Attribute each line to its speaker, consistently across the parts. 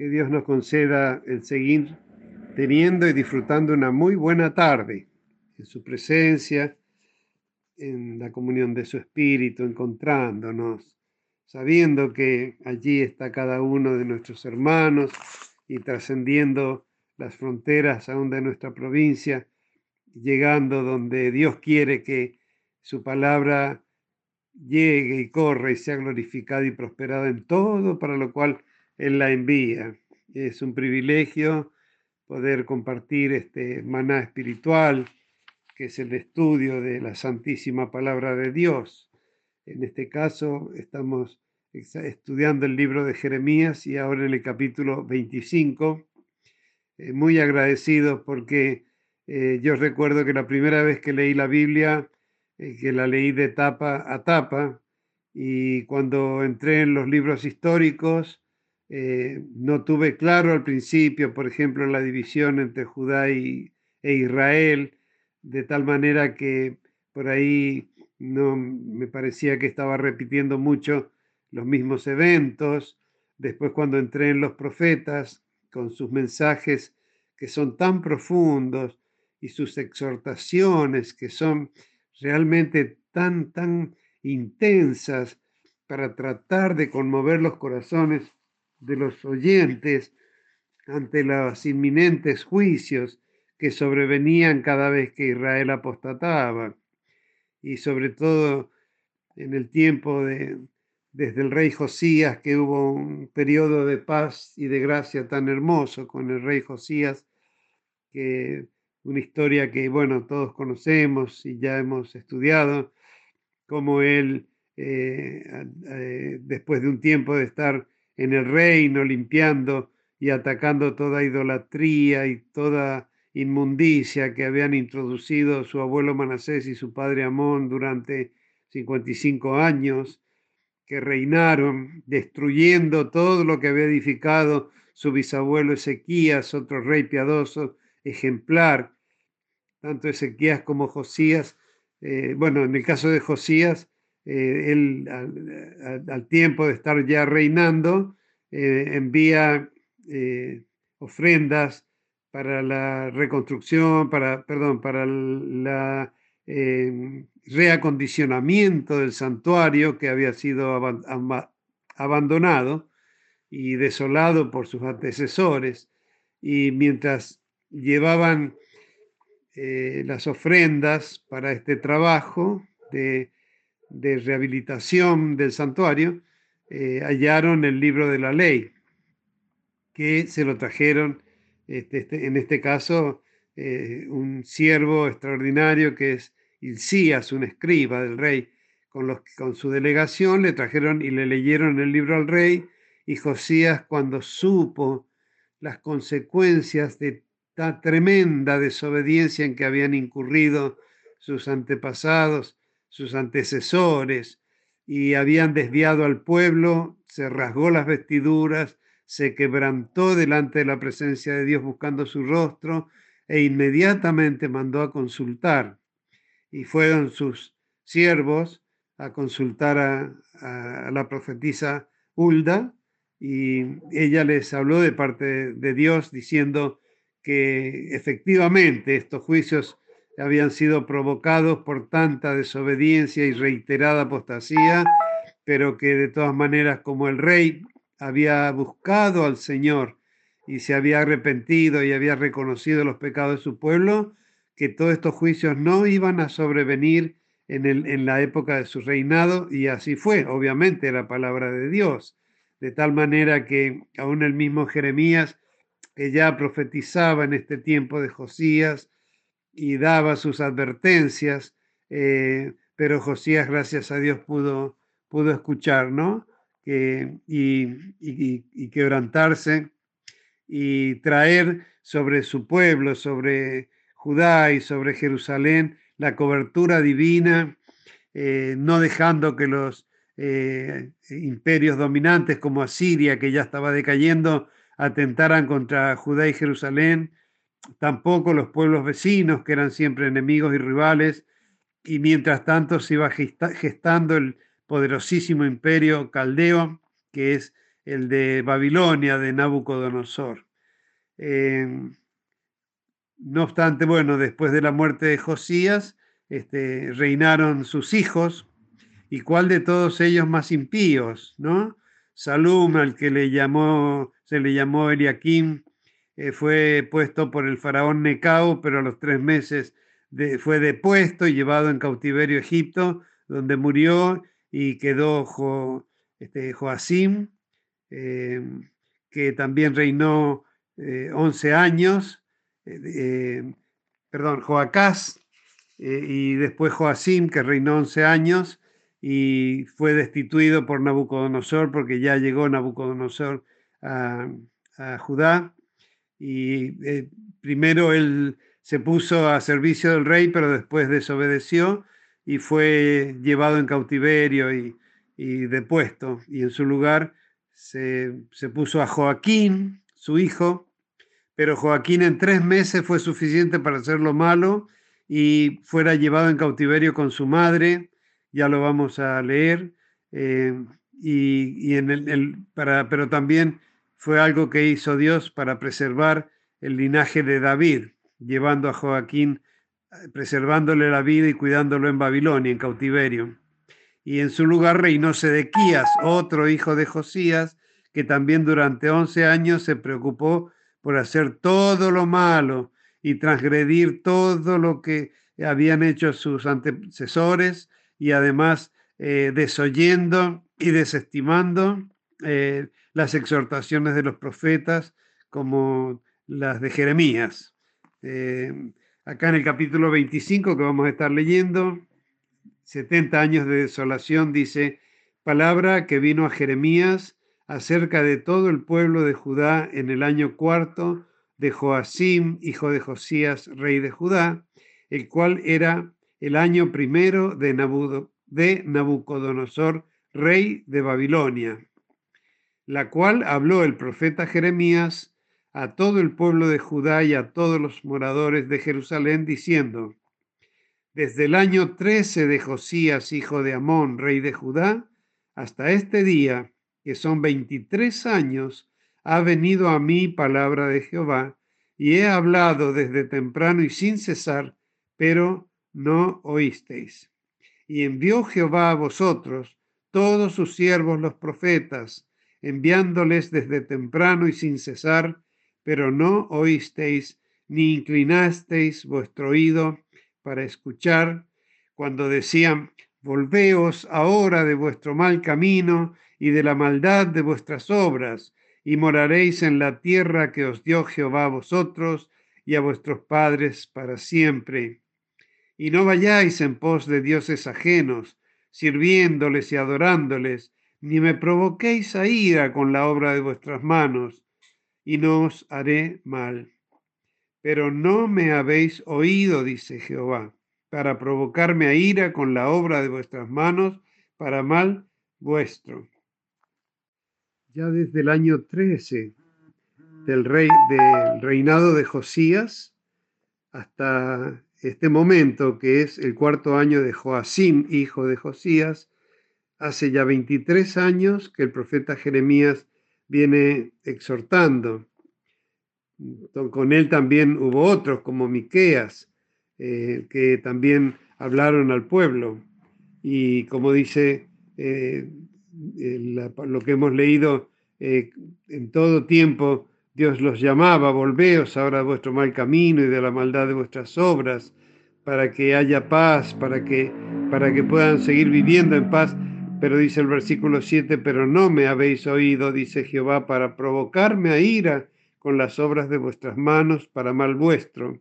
Speaker 1: que Dios nos conceda el seguir teniendo y disfrutando una muy buena tarde en su presencia, en la comunión de su espíritu, encontrándonos, sabiendo que allí está cada uno de nuestros hermanos y trascendiendo las fronteras aún de nuestra provincia, llegando donde Dios quiere que su palabra llegue y corra y sea glorificada y prosperada en todo para lo cual Él la envía. Es un privilegio poder compartir este maná espiritual, que es el estudio de la santísima palabra de Dios. En este caso estamos estudiando el libro de Jeremías y ahora en el capítulo 25 eh, muy agradecido porque eh, yo recuerdo que la primera vez que leí la Biblia, eh, que la leí de tapa a tapa, y cuando entré en los libros históricos, no tuve claro al principio, por ejemplo, la división entre Judá y, e Israel, de tal manera que por ahí no me parecía que estaba repitiendo mucho los mismos eventos. Después cuando entré en los profetas, con sus mensajes que son tan profundos y sus exhortaciones que son realmente tan, tan intensas para tratar de conmover los corazones de los oyentes ante los inminentes juicios que sobrevenían cada vez que Israel apostataba. Y sobre todo en el tiempo de, desde el rey Josías, que hubo un periodo de paz y de gracia tan hermoso con el rey Josías, que una historia que, bueno, todos conocemos y ya hemos estudiado, como él, eh, eh, después de un tiempo de estar en el reino, limpiando y atacando toda idolatría y toda inmundicia que habían introducido su abuelo Manasés y su padre Amón durante 55 años, que reinaron, destruyendo todo lo que había edificado su bisabuelo Ezequías, otro rey piadoso, ejemplar, tanto Ezequías como Josías. Eh, bueno, en el caso de Josías, eh, él al, tiempo de estar ya reinando, eh, envía ofrendas para la reconstrucción, para, perdón, para la reacondicionamiento del santuario que había sido abandonado y desolado por sus antecesores. Y mientras llevaban eh, las ofrendas para este trabajo de, rehabilitación del santuario, eh, hallaron el libro de la ley, que se lo trajeron, este, este, en este caso, eh, un siervo extraordinario que es Ilcías, un escriba del rey, con, los, con su delegación le trajeron y le leyeron el libro al rey, y Josías cuando supo las consecuencias de tan tremenda desobediencia en que habían incurrido sus antepasados, sus antecesores, y habían desviado al pueblo, se rasgó las vestiduras, se quebrantó delante de la presencia de Dios buscando su rostro e inmediatamente mandó a consultar. Y fueron sus siervos a consultar a, la profetisa Hulda y ella les habló de parte de Dios diciendo que efectivamente estos juicios habían sido provocados por tanta desobediencia y reiterada apostasía, pero que de todas maneras como el rey había buscado al Señor y se había arrepentido y había reconocido los pecados de su pueblo, que todos estos juicios no iban a sobrevenir en, el, en la época de su reinado, y así fue, obviamente, la palabra de Dios, de tal manera que aún el mismo Jeremías, que ya profetizaba en este tiempo de Josías y daba sus advertencias, eh, pero Josías, gracias a Dios, pudo, pudo escuchar, ¿no? y, y quebrantarse y traer sobre su pueblo, sobre Judá y sobre Jerusalén la cobertura divina, eh, no dejando que los eh, imperios dominantes como Asiria, que ya estaba decayendo, atentaran contra Judá y Jerusalén, tampoco los pueblos vecinos, que eran siempre enemigos y rivales, y mientras tanto se iba gestando el poderosísimo imperio caldeo, que es el de Babilonia de Nabucodonosor. Em, no obstante, bueno, después de la muerte de Josías, este, reinaron sus hijos, y cuál de todos ellos más impíos, ¿no? Salum, al que le llamó, se le llamó Eliakim, eh, fue puesto por el faraón Necao, pero a los tres meses fue depuesto y llevado en cautiverio a Egipto, donde murió y quedó jo, este, Joacim, em, que también reinó 11 eh, años, eh, perdón, Joacás, y después Joacim, que reinó 11 años, y fue destituido por Nabucodonosor porque ya llegó Nabucodonosor a, Judá y eh, primero él se puso a servicio del rey, pero después desobedeció y fue llevado en cautiverio y, depuesto. Y en su lugar se, se, puso a Joaquín, su hijo, pero Joaquín en tres meses fue suficiente para hacer lo malo y fuera llevado en cautiverio con su madre ya lo vamos a leer, eh, y, en el, para, pero también fue algo que hizo Dios para preservar el linaje de David, llevando a Joaquín, eh, preservándole la vida y cuidándolo en Babilonia, en cautiverio. Y en su lugar reinó Sedequías, otro hijo de Josías, que también durante 11 años se preocupó por hacer todo lo malo y transgredir todo lo que habían hecho sus antecesores y además eh, desoyendo y desestimando eh, las exhortaciones de los profetas como las de Jeremías. Eh, acá en el capítulo 25 que vamos a estar leyendo, 70 años de desolación, dice, palabra que vino a Jeremías acerca de todo el pueblo de Judá en el año cuarto de Joacim, hijo de Josías, rey de Judá, el cual era el año primero de, Nabucodonosor, rey de Babilonia, la cual habló el profeta Jeremías a todo el pueblo de Judá y a todos los moradores de Jerusalén, diciendo, desde el año 13 de Josías, hijo de Amón, rey de Judá, hasta este día, que son 23 años, ha venido a mí palabra de Jehová, y he hablado desde temprano y sin cesar, pero no oísteis. Y envió Jehová a vosotros todos sus siervos los profetas, enviándoles desde temprano y sin cesar, pero no oísteis ni inclinasteis vuestro oído para escuchar, cuando decían, Volveos ahora de vuestro mal camino y de la maldad de vuestras obras, y moraréis en la tierra que os dio Jehová a vosotros y a vuestros padres para siempre. Y no vayáis en pos de dioses ajenos, sirviéndoles y adorándoles, ni me provoquéis a ira con la obra de vuestras manos, y no os haré mal. Pero no me habéis oído, dice Jehová, para provocarme a ira con la obra de vuestras manos, para mal vuestro. Ya desde el año 13 del, rey, del reinado de Josías hasta este momento, que es el cuarto año de Joacim, hijo de Josías, hace ya 23 años que el profeta Jeremías viene exhortando. Con él también hubo otros, como Miqueas, eh, que también hablaron al pueblo. Y como dice eh, lo que hemos leído eh, en todo tiempo, Dios los llamaba, volveos ahora de vuestro mal camino y de la maldad de vuestras obras, para que haya paz, para que, para que puedan seguir viviendo en paz. Pero dice el versículo 7, pero no me habéis oído, dice Jehová, para provocarme a ira con las obras de vuestras manos para mal vuestro.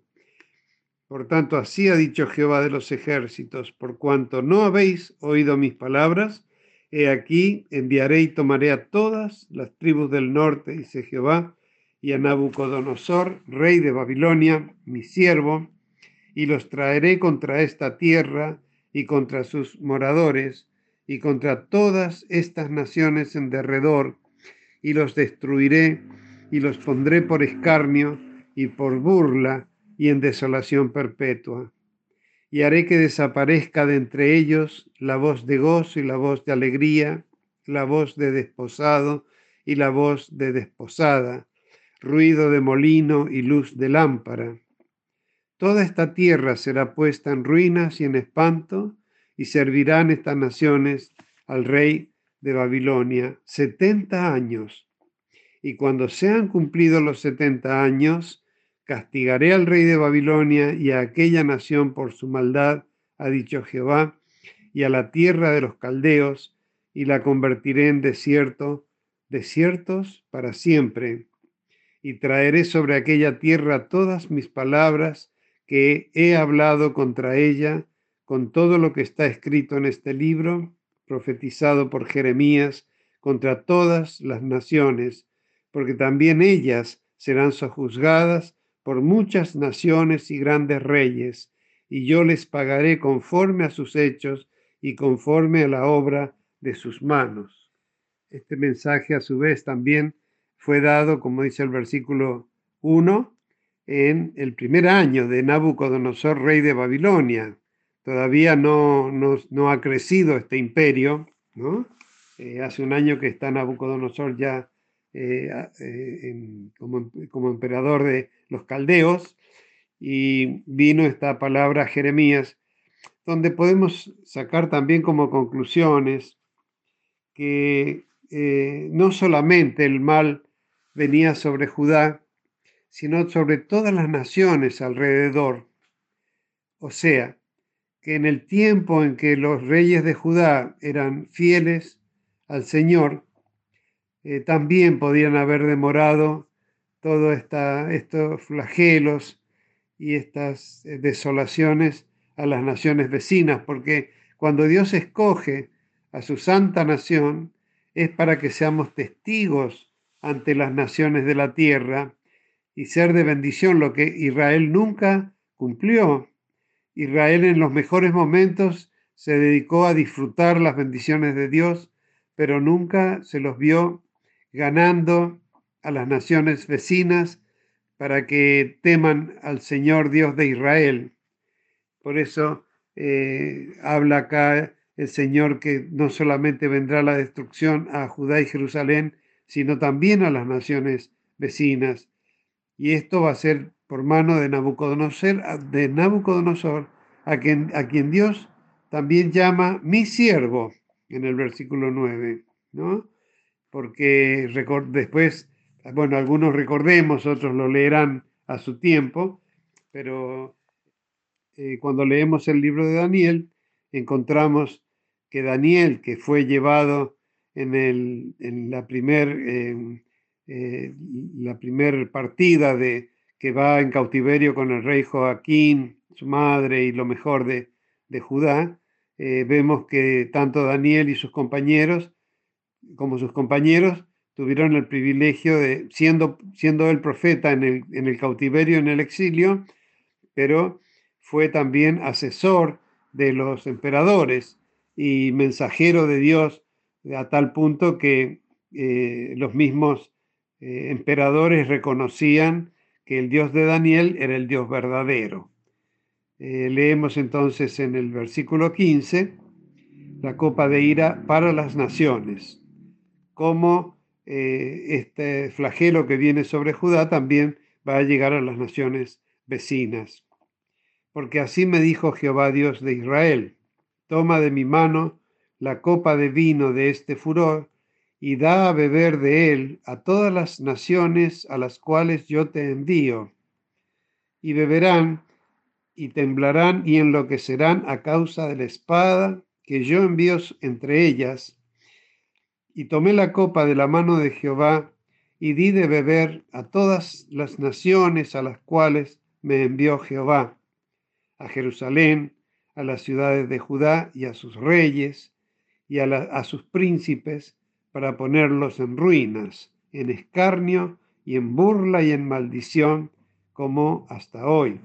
Speaker 1: Por tanto, así ha dicho Jehová de los ejércitos, por cuanto no habéis oído mis palabras, he aquí enviaré y tomaré a todas las tribus del norte, dice Jehová, y a Nabucodonosor, rey de Babilonia, mi siervo, y los traeré contra esta tierra y contra sus moradores y contra todas estas naciones en derredor, y los destruiré y los pondré por escarnio y por burla y en desolación perpetua. Y haré que desaparezca de entre ellos la voz de gozo y la voz de alegría, la voz de desposado y la voz de desposada, ruido de molino y luz de lámpara. Toda esta tierra será puesta en ruinas y en espanto, y servirán estas naciones al rey de Babilonia setenta años. Y cuando sean cumplidos los setenta años, castigaré al rey de Babilonia y a aquella nación por su maldad, ha dicho Jehová, y a la tierra de los caldeos, y la convertiré en desierto, desiertos para siempre. Y traeré sobre aquella tierra todas mis palabras que he hablado contra ella, con todo lo que está escrito en este libro, profetizado por Jeremías, contra todas las naciones, porque también ellas serán sojuzgadas por muchas naciones y grandes reyes, y yo les pagaré conforme a sus hechos y conforme a la obra de sus manos. Este mensaje a su vez también fue dado, como dice el versículo 1, en el primer año de Nabucodonosor, rey de Babilonia. Todavía no, no, ha crecido este imperio, ¿no? Eh, hace un año que está Nabucodonosor ya eh, eh, como, emperador de los caldeos, y vino esta palabra Jeremías, donde podemos sacar también como conclusiones que no solamente el mal venía sobre Judá, sino sobre todas las naciones alrededor. O sea, que en el tiempo en que los reyes de Judá eran fieles al Señor, eh, también podían haber demorado todos estos flagelos y estas eh, desolaciones a las naciones vecinas, porque cuando Dios escoge a su santa nación es para que seamos testigos ante las naciones de la tierra y ser de bendición, lo que Israel nunca cumplió. Israel en los mejores momentos se dedicó a disfrutar las bendiciones de Dios, pero nunca se los vio ganando a las naciones vecinas para que teman al Señor Dios de Israel. Por eso eh, habla acá el Señor que no solamente vendrá la destrucción a Judá y Jerusalén, sino también a las naciones vecinas. Y esto va a ser por mano de Nabucodonosor, a, quien, Dios también llama mi siervo en el versículo 9, ¿no? Porque después, bueno, algunos recordemos, otros lo leerán a su tiempo, pero eh, cuando leemos el libro de Daniel, encontramos que Daniel, que fue llevado en, el, en la primera eh, eh, primer partida de que va en cautiverio con el rey Joaquín, su madre y lo mejor de, de Judá, vemos que tanto Daniel y sus compañeros como sus compañeros tuvieron el privilegio de, siendo, siendo el profeta en el, en el cautiverio, en el exilio, pero fue también asesor de los emperadores y mensajero de Dios a tal punto que eh, los mismos eh, emperadores reconocían que el Dios de Daniel era el Dios verdadero. Eh, leemos entonces en el versículo 15 la copa de ira para las naciones, como este flagelo que viene sobre Judá también va a llegar a las naciones vecinas porque así me dijo Jehová Dios de Israel, toma de mi mano la copa de vino de este furor, y da a beber de él a todas las naciones a las cuales yo te envío, y beberán y temblarán y enloquecerán a causa de la espada que yo envío entre ellas. Y tomé la copa de la mano de Jehová y di de beber a todas las naciones a las cuales me envió Jehová a Jerusalén, a las ciudades de Judá y a sus reyes y a, sus príncipes para ponerlos en ruinas, en escarnio y en burla y en maldición, como hasta hoy.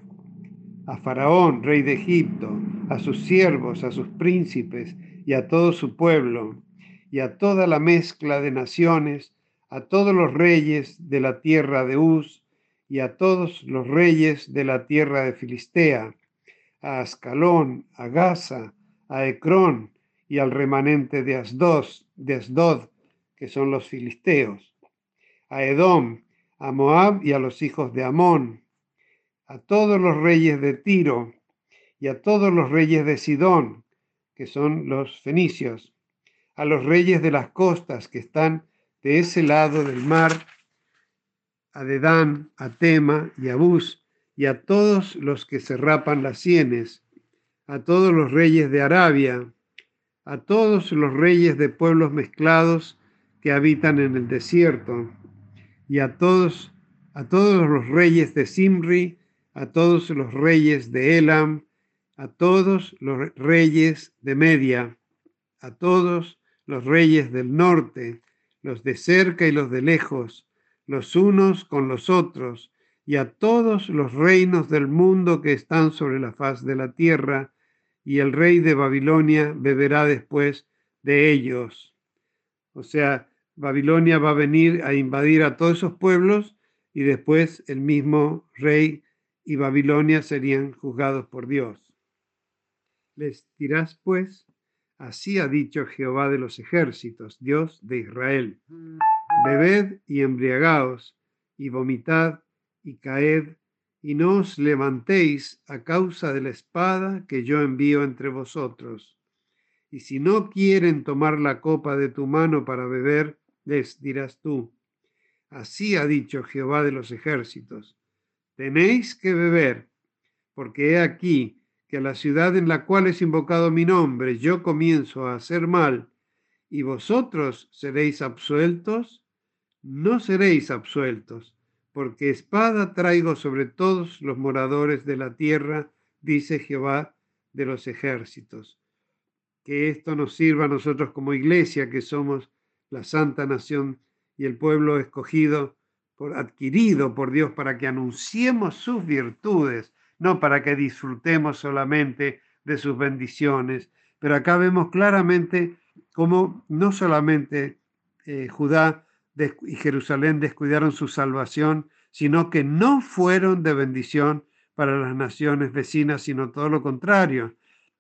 Speaker 1: A Faraón, rey de Egipto, a sus siervos, a sus príncipes y a todo su pueblo, y a toda la mezcla de naciones, a todos los reyes de la tierra de Uz, y a todos los reyes de la tierra de Filistea, a Ascalón, a Gaza, a Ecrón y al remanente de Asdod, de Asdod, que son los filisteos. a Edom, a Moab y a los hijos de Amón, a todos los reyes de Tiro y a todos los reyes de Sidón, que son los fenicios, a los reyes de las costas que están de ese lado del mar, a Dedán, a Tema y a Bus, y a todos los que se rapan las sienes, a todos los reyes de Arabia, a todos los reyes de pueblos mezclados que habitan en el desierto, y a todos, a todos los reyes de Simri, a todos los reyes de Elam, a todos los reyes de Media, a todos los reyes del norte, los de cerca y los de lejos, los unos con los otros, y a todos los reinos del mundo que están sobre la faz de la tierra, y el rey de Babilonia beberá después de ellos. O sea, Babilonia va a venir a invadir a todos esos pueblos y después el mismo rey y Babilonia serían juzgados por Dios. Les dirás pues, así ha dicho Jehová de los ejércitos, Dios de Israel, bebed y embriagaos y vomitad y caed y no os levantéis a causa de la espada que yo envío entre vosotros. Y si no quieren tomar la copa de tu mano para beber, les dirás tú, así ha dicho Jehová de los ejércitos, tenéis que beber, porque he aquí que a la ciudad en la cual es invocado mi nombre yo comienzo a hacer mal, y vosotros seréis absueltos, no seréis absueltos, porque espada traigo sobre todos los moradores de la tierra, dice Jehová de los ejércitos. Que esto nos sirva a nosotros como iglesia, que somos la santa nación y el pueblo escogido, por, adquirido por Dios, para que anunciemos sus virtudes, no para que disfrutemos solamente de sus bendiciones. Pero acá vemos claramente cómo no solamente eh, Judá y Jerusalén descuidaron su salvación, sino que no fueron de bendición para las naciones vecinas, sino todo lo contrario.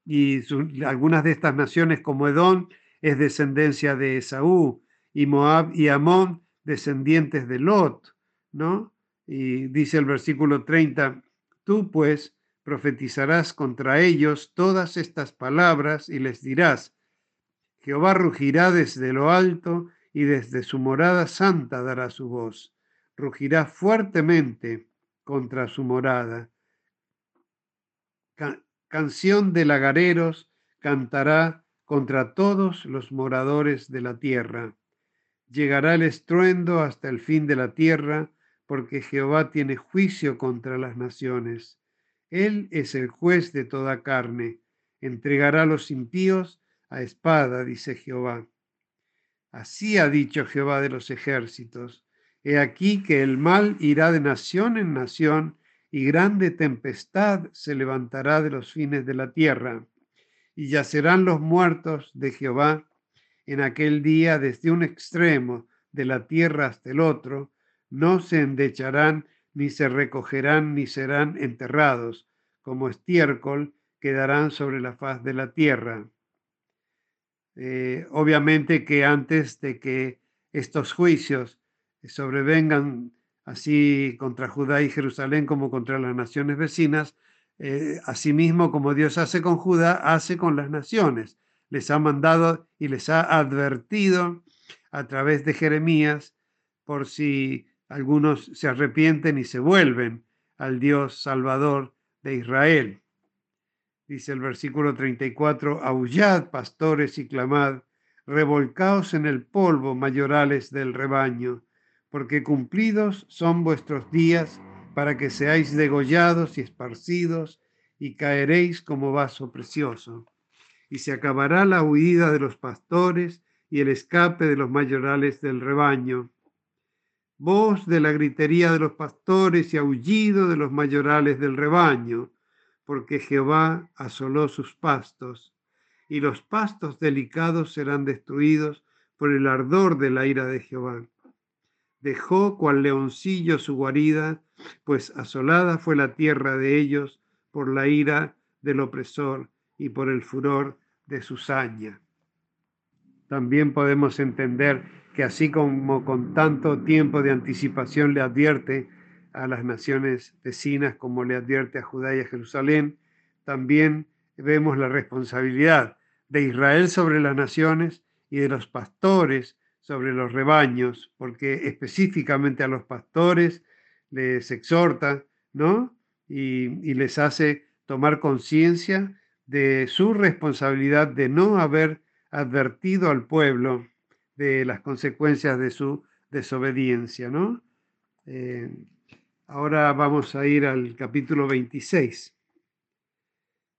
Speaker 1: Y algunas de estas naciones, como Edom, es descendencia de Esaú, y Moab y Amón, descendientes de Lot, ¿no? Y dice el versículo 30, tú pues profetizarás contra ellos todas estas palabras y les dirás, Jehová rugirá desde lo alto y desde su morada santa dará su voz. Rugirá fuertemente contra su morada. canción de lagareros cantará contra todos los moradores de la tierra. Llegará el estruendo hasta el fin de la tierra, porque Jehová tiene juicio contra las naciones. Él es el juez de toda carne. Entregará a los impíos a espada, dice Jehová. Así ha dicho Jehová de los ejércitos. He aquí que el mal irá de nación en nación y grande tempestad se levantará de los fines de la tierra. Y yacerán los muertos de Jehová en aquel día desde un extremo de la tierra hasta el otro, no se endecharán, ni se recogerán, ni serán enterrados, como estiércol quedarán sobre la faz de la tierra. Eh, obviamente que antes de que estos juicios sobrevengan así contra Judá y Jerusalén como contra las naciones vecinas, eh, asimismo como Dios hace con Judá, hace con las naciones. Les ha mandado y les ha advertido a través de Jeremías por si algunos se arrepienten y se vuelven al Dios Salvador de Israel. Dice el versículo 34, aullad, pastores, y clamad, revolcaos en el polvo, mayorales del rebaño, porque cumplidos son vuestros días para que seáis degollados y esparcidos, y caeréis como vaso precioso. Y se acabará la huida de los pastores y el escape de los mayorales del rebaño. Voz de la gritería de los pastores y aullido de los mayorales del rebaño porque Jehová asoló sus pastos, y los pastos delicados serán destruidos por el ardor de la ira de Jehová. Dejó cual leoncillo su guarida, pues asolada fue la tierra de ellos por la ira del opresor y por el furor de su saña. También podemos entender que así como con tanto tiempo de anticipación le advierte a las naciones vecinas, como le advierte a Judá y a Jerusalén, también vemos la responsabilidad de Israel sobre las naciones y de los pastores sobre los rebaños, porque específicamente a los pastores les exhorta, ¿no? Y, y les hace tomar conciencia de su responsabilidad de no haber advertido al pueblo de las consecuencias de su desobediencia, ¿no? Eh, ahora vamos a ir al capítulo 26.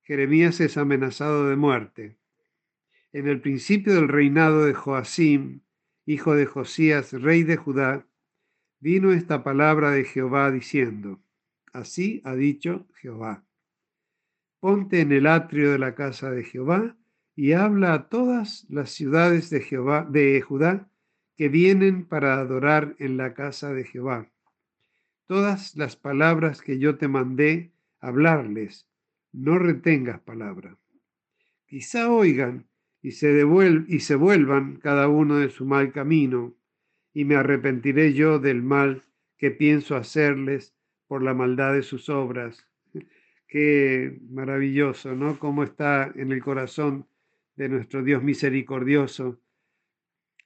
Speaker 1: Jeremías es amenazado de muerte. En el principio del reinado de Joacim, hijo de Josías, rey de Judá, vino esta palabra de Jehová diciendo, así ha dicho Jehová, ponte en el atrio de la casa de Jehová y habla a todas las ciudades de Jehová de Judá que vienen para adorar en la casa de Jehová. Todas las palabras que yo te mandé hablarles, no retengas palabra. Quizá oigan y se, y se vuelvan cada uno de su mal camino, y me arrepentiré yo del mal que pienso hacerles por la maldad de sus obras. Qué maravilloso, ¿no? Cómo está en el corazón de nuestro Dios misericordioso,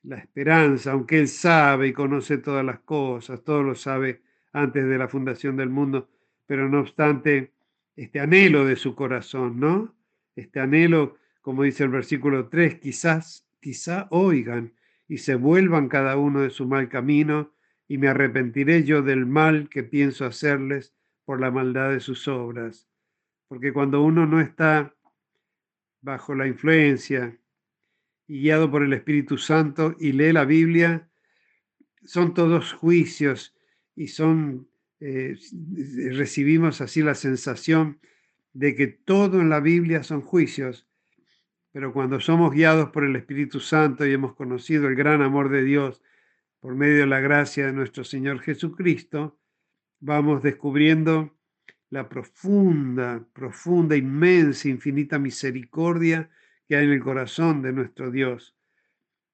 Speaker 1: la esperanza, aunque Él sabe y conoce todas las cosas, todo lo sabe antes de la fundación del mundo, pero no obstante, este anhelo de su corazón, ¿no? Este anhelo, como dice el versículo 3, quizás, quizá oigan y se vuelvan cada uno de su mal camino, y me arrepentiré yo del mal que pienso hacerles por la maldad de sus obras. Porque cuando uno no está bajo la influencia y guiado por el Espíritu Santo y lee la Biblia, son todos juicios y son, eh, recibimos así la sensación de que todo en la Biblia son juicios, pero cuando somos guiados por el Espíritu Santo y hemos conocido el gran amor de Dios por medio de la gracia de nuestro Señor Jesucristo, vamos descubriendo la profunda, profunda, inmensa, infinita misericordia que hay en el corazón de nuestro Dios,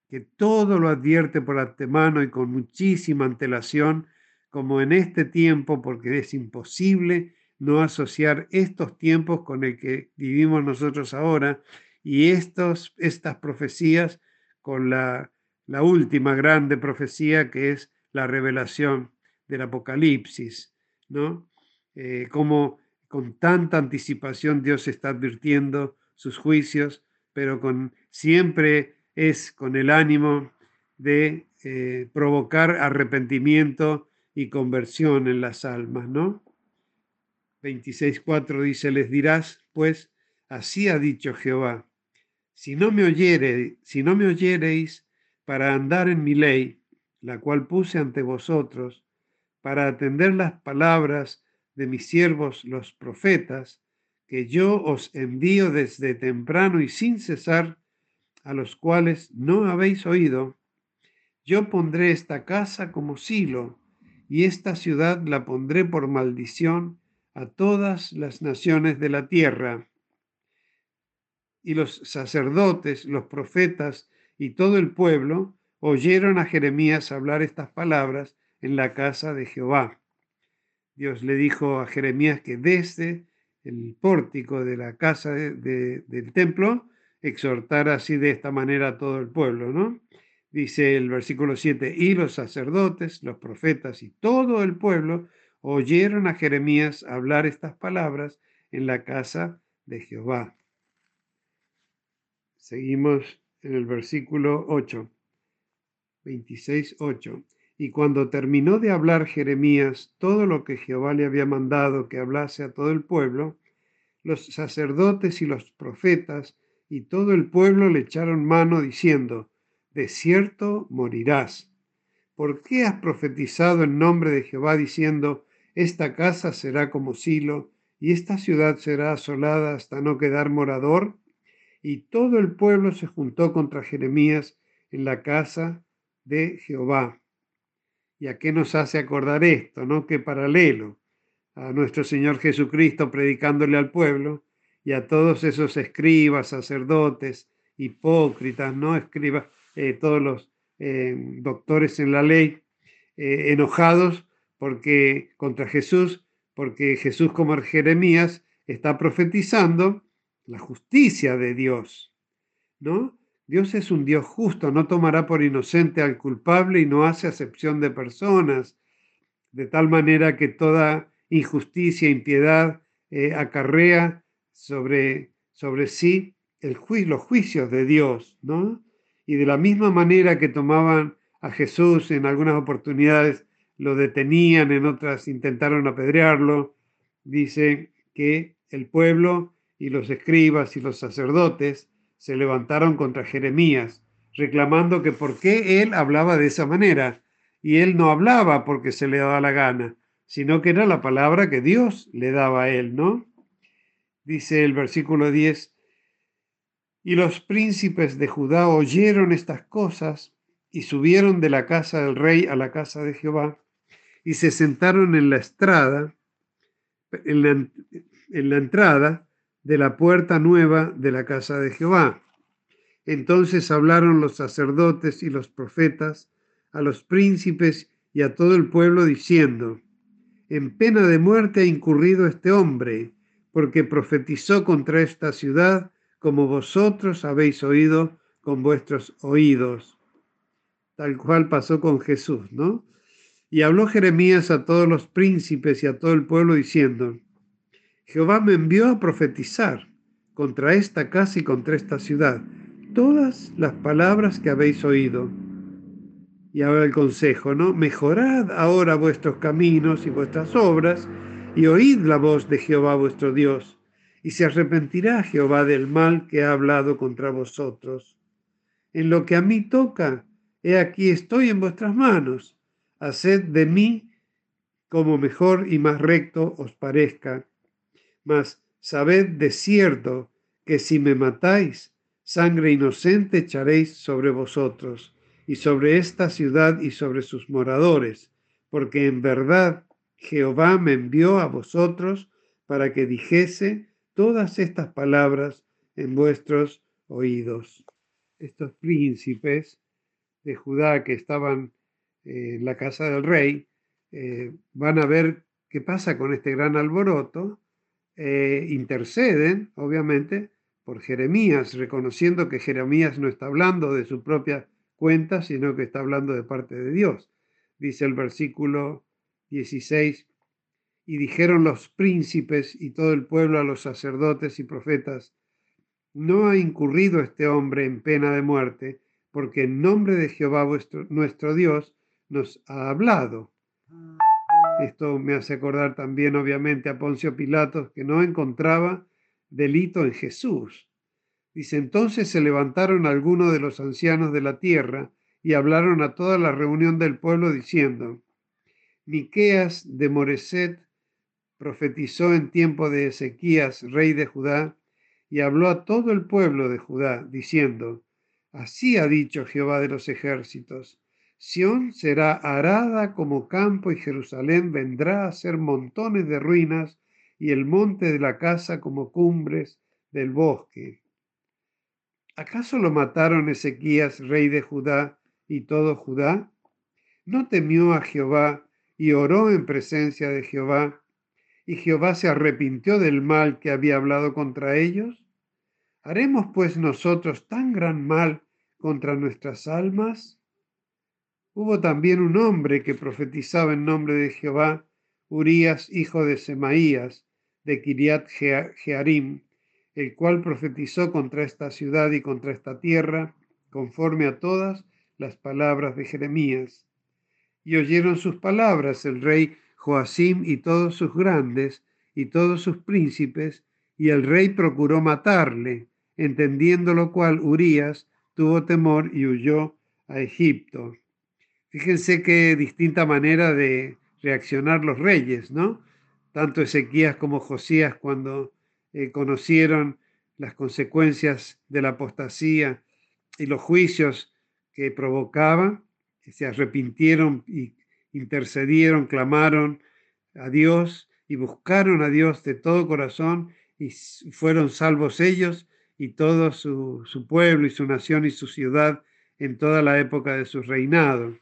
Speaker 1: que todo lo advierte por antemano y con muchísima antelación, como en este tiempo, porque es imposible no asociar estos tiempos con el que vivimos nosotros ahora y estos, estas profecías con la, la última grande profecía que es la revelación del Apocalipsis, ¿no? Eh, cómo con tanta anticipación Dios está advirtiendo sus juicios, pero con siempre es con el ánimo de eh, provocar arrepentimiento y conversión en las almas, ¿no? 26.4 dice, les dirás, pues, así ha dicho Jehová, si no me oyere, si no me oyereis para andar en mi ley, la cual puse ante vosotros, para atender las palabras de mis siervos los profetas, que yo os envío desde temprano y sin cesar, a los cuales no habéis oído, yo pondré esta casa como silo, y esta ciudad la pondré por maldición a todas las naciones de la tierra. Y los sacerdotes, los profetas y todo el pueblo oyeron a Jeremías hablar estas palabras en la casa de Jehová. Dios le dijo a Jeremías que desde el pórtico de la casa del templo exhortara así de esta manera a todo el pueblo, ¿no? Dice el versículo 7, y los sacerdotes, los profetas y todo el pueblo oyeron a Jeremías hablar estas palabras en la casa de Jehová. Seguimos en el versículo 8, 26, 8. Y cuando terminó de hablar Jeremías todo lo que Jehová le había mandado que hablase a todo el pueblo, los sacerdotes y los profetas y todo el pueblo le echaron mano diciendo, de cierto morirás. ¿Por qué has profetizado en nombre de Jehová diciendo, esta casa será como silo y esta ciudad será asolada hasta no quedar morador? Y todo el pueblo se juntó contra Jeremías en la casa de Jehová. ¿Y a qué nos hace acordar esto? ¿No? Que paralelo a nuestro Señor Jesucristo predicándole al pueblo y a todos esos escribas, sacerdotes, hipócritas, ¿no? Escribas, eh, todos los, eh, doctores en la ley eh, enojados porque contra Jesús, porque Jesús como Jeremías está profetizando la justicia de Dios, ¿no? Dios es un Dios justo, no tomará por inocente al culpable y no hace acepción de personas, de tal manera que toda injusticia, impiedad eh, acarrea sobre, sobre sí el los juicios de Dios, ¿no? Y de la misma manera que tomaban a Jesús en algunas oportunidades, lo detenían, en otras intentaron apedrearlo, dice que el pueblo y los escribas y los sacerdotes se levantaron contra Jeremías, reclamando que por qué él hablaba de esa manera. Y él no hablaba porque se le daba la gana, sino que era la palabra que Dios le daba a él, ¿no? Dice el versículo 10, y los príncipes de Judá oyeron estas cosas y subieron de la casa del rey a la casa de Jehová y se sentaron en la estrada, en la, en la entrada de la puerta nueva de la casa de Jehová. Entonces hablaron los sacerdotes y los profetas a los príncipes y a todo el pueblo diciendo, en pena de muerte ha incurrido este hombre, porque profetizó contra esta ciudad como vosotros habéis oído con vuestros oídos. Tal cual pasó con Jesús, ¿no? Y habló Jeremías a todos los príncipes y a todo el pueblo diciendo, Jehová me envió a profetizar contra esta casa y contra esta ciudad todas las palabras que habéis oído. Y ahora el consejo, ¿no? Mejorad ahora vuestros caminos y vuestras obras y oíd la voz de Jehová vuestro Dios. Y se arrepentirá Jehová del mal que ha hablado contra vosotros. En lo que a mí toca, he aquí estoy en vuestras manos. Haced de mí como mejor y más recto os parezca mas sabed de cierto que si me matáis, sangre inocente echaréis sobre vosotros y sobre esta ciudad y sobre sus moradores, porque en verdad Jehová me envió a vosotros para que dijese todas estas palabras en vuestros oídos. Estos príncipes de Judá que estaban en la casa del rey eh, van a ver qué pasa con este gran alboroto eh, interceden, obviamente, por Jeremías, reconociendo que Jeremías no está hablando de su propia cuenta, sino que está hablando de parte de Dios. Dice el versículo 16, y dijeron los príncipes y todo el pueblo a los sacerdotes y profetas, no ha incurrido este hombre en pena de muerte, porque en nombre de Jehová nuestro Dios nos ha hablado. Esto me hace acordar también, obviamente, a Poncio Pilatos, que no encontraba delito en Jesús. Dice, entonces se levantaron algunos de los ancianos de la tierra y hablaron a toda la reunión del pueblo diciendo, Miqueas de Moreset profetizó en tiempo de Ezequías, rey de Judá, y habló a todo el pueblo de Judá, diciendo, Así ha dicho Jehová de los ejércitos, Sión será arada como campo y Jerusalén vendrá a ser montones de ruinas y el monte de la casa como cumbres del bosque. ¿Acaso lo mataron Ezequías, rey de Judá, y todo Judá? ¿No temió a Jehová y oró en presencia de Jehová? ¿Y Jehová se arrepintió del mal que había hablado contra ellos? ¿Haremos pues nosotros tan gran mal contra nuestras almas? Hubo también un hombre que profetizaba en nombre de Jehová, Urías, hijo de Semaías, de Kiriat Jearim, el cual profetizó contra esta ciudad y contra esta tierra, conforme a todas las palabras de Jeremías. Y oyeron sus palabras el rey Joacim y todos sus grandes y todos sus príncipes, y el rey procuró matarle, entendiendo lo cual Urías tuvo temor y huyó a Egipto. Fíjense qué distinta manera de reaccionar los reyes, ¿no? Tanto Ezequías como Josías cuando eh, conocieron las consecuencias de la apostasía y los juicios que provocaba, se arrepintieron y intercedieron, clamaron a Dios y buscaron a Dios de todo corazón y fueron salvos ellos y todo su, su pueblo y su nación y su ciudad en toda la época de su reinado.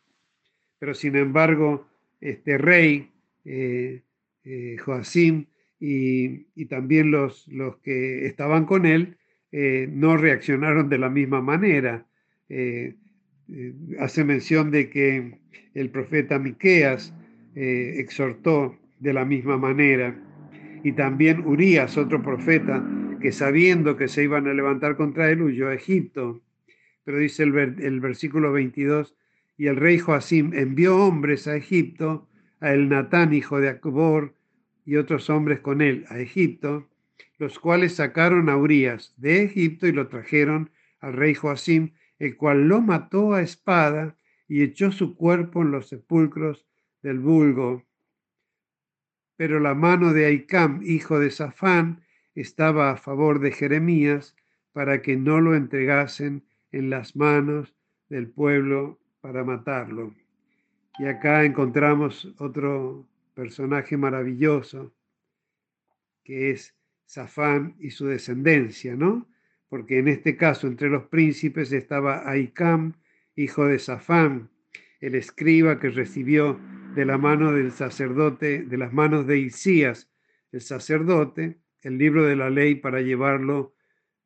Speaker 1: Pero sin embargo, este rey, eh, eh, Joacim, y, también los, los, que estaban con él, eh, no reaccionaron de la misma manera. hace mención de que el profeta Miqueas exhortó de la misma manera. Y también Urías, otro profeta, que sabiendo que se iban a levantar contra él, huyó a Egipto. Pero dice el, el versículo 22, y el rey Joacim envió hombres a Egipto, a el Natán, hijo de Acbor, y otros hombres con él a Egipto, los cuales sacaron a Urias de Egipto y lo trajeron al rey Joacim, el cual lo mató a espada y echó su cuerpo en los sepulcros del vulgo. Pero la mano de Aicam, hijo de Safán, estaba a favor de Jeremías para que no lo entregasen en las manos del pueblo para matarlo. Y acá encontramos otro personaje maravilloso, que es Safán y su descendencia, ¿no? Porque en este caso entre los príncipes estaba Aicam, hijo de Safán, el escriba que recibió de la mano del sacerdote, de las manos de Isías, el sacerdote, el libro de la ley para llevarlo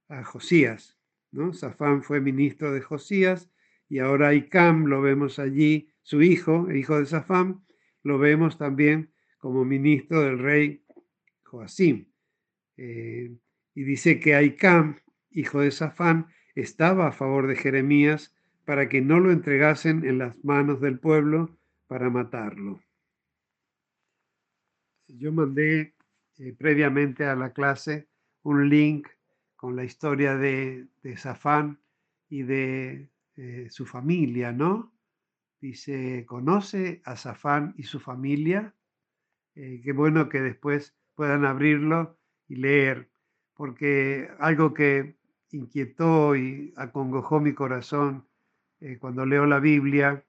Speaker 1: a Josías. ¿no? Safán fue ministro de Josías y ahora Icam lo vemos allí, su hijo, el hijo de Safán, lo vemos también como ministro del rey Joacim. Eh, y dice que Aicam, hijo de Safán, estaba a favor de Jeremías para que no lo entregasen en las manos del pueblo para matarlo. Yo mandé eh, previamente a la clase un link con la historia de, de Safán y de eh, su familia, ¿no? Dice, ¿conoce a Zafán y su familia? Eh, qué bueno que después puedan abrirlo y leer, porque algo que inquietó y acongojó mi corazón eh, cuando leo la Biblia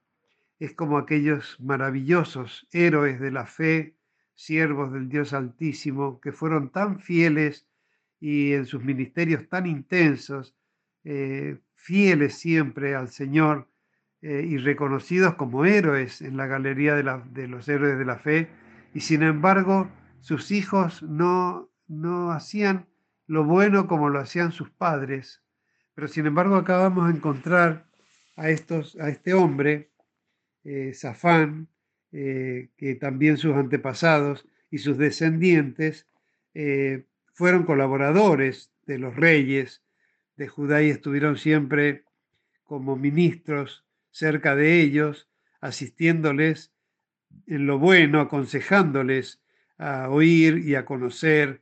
Speaker 1: es como aquellos maravillosos héroes de la fe, siervos del Dios Altísimo, que fueron tan fieles y en sus ministerios tan intensos, fieles siempre al Señor eh, y reconocidos como héroes en la galería de, los héroes de la fe, y sin embargo sus hijos no, no hacían lo bueno como lo hacían sus padres, pero sin embargo acabamos de encontrar a, estos, a este hombre, eh, eh, que también sus antepasados y sus descendientes fueron colaboradores de los reyes, de Judá y estuvieron siempre como ministros cerca de ellos, asistiéndoles en lo bueno, aconsejándoles a oír y a conocer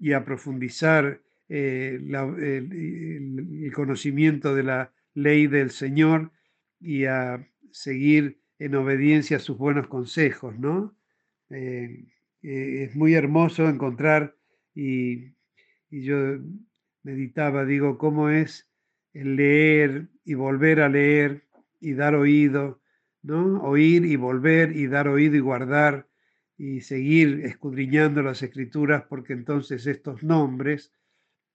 Speaker 1: y a profundizar eh, el, conocimiento de la ley del Señor y a seguir en obediencia a sus buenos consejos, ¿no? Eh, eh, es muy hermoso encontrar y, y yo meditaba, digo, cómo es el leer y volver a leer y dar oído, ¿no? Oír y volver y dar oído y guardar y seguir escudriñando las escrituras porque entonces estos nombres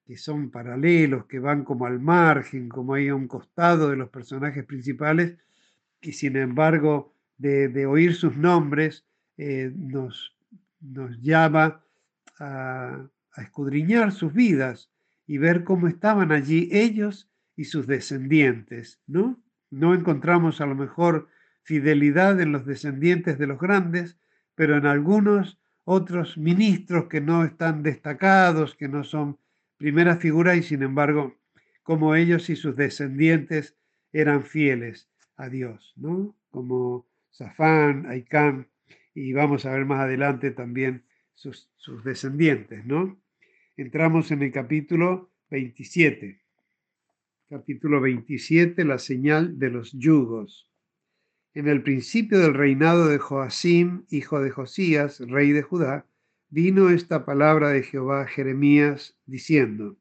Speaker 1: que son paralelos, que van como al margen, como ahí a un costado de los personajes principales, y sin embargo de, oír sus nombres eh, nos, nos llama a, a escudriñar sus vidas, y ver cómo estaban allí ellos y sus descendientes, ¿no? No encontramos a lo mejor fidelidad en los descendientes de los grandes, pero en algunos otros ministros que no están destacados, que no son primera figura y sin embargo, como ellos y sus descendientes eran fieles a Dios, ¿no? Como Safán, Aicán, y vamos a ver más adelante también sus, sus descendientes, ¿no? Entramos en el capítulo 27. Capítulo 27, la señal de los yugos. En el principio del reinado de Joacim, hijo de Josías, rey de Judá, vino esta palabra de Jehová a Jeremías diciendo,